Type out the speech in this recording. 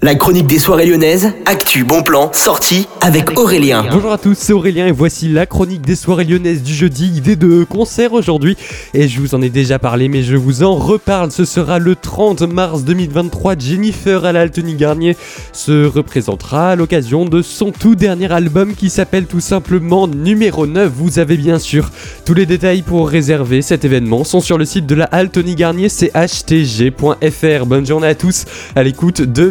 La chronique des soirées lyonnaises, actu, bon plan, sortie avec Aurélien. Bonjour à tous, c'est Aurélien et voici la chronique des soirées lyonnaises du jeudi, idée de concert aujourd'hui. Et je vous en ai déjà parlé, mais je vous en reparle. Ce sera le 30 mars 2023. Jennifer à l'Altony Garnier se représentera à l'occasion de son tout dernier album qui s'appelle tout simplement Numéro 9. Vous avez bien sûr tous les détails pour réserver cet événement sont sur le site de la Altony Garnier, c'est htg.fr. Bonne journée à tous à l'écoute de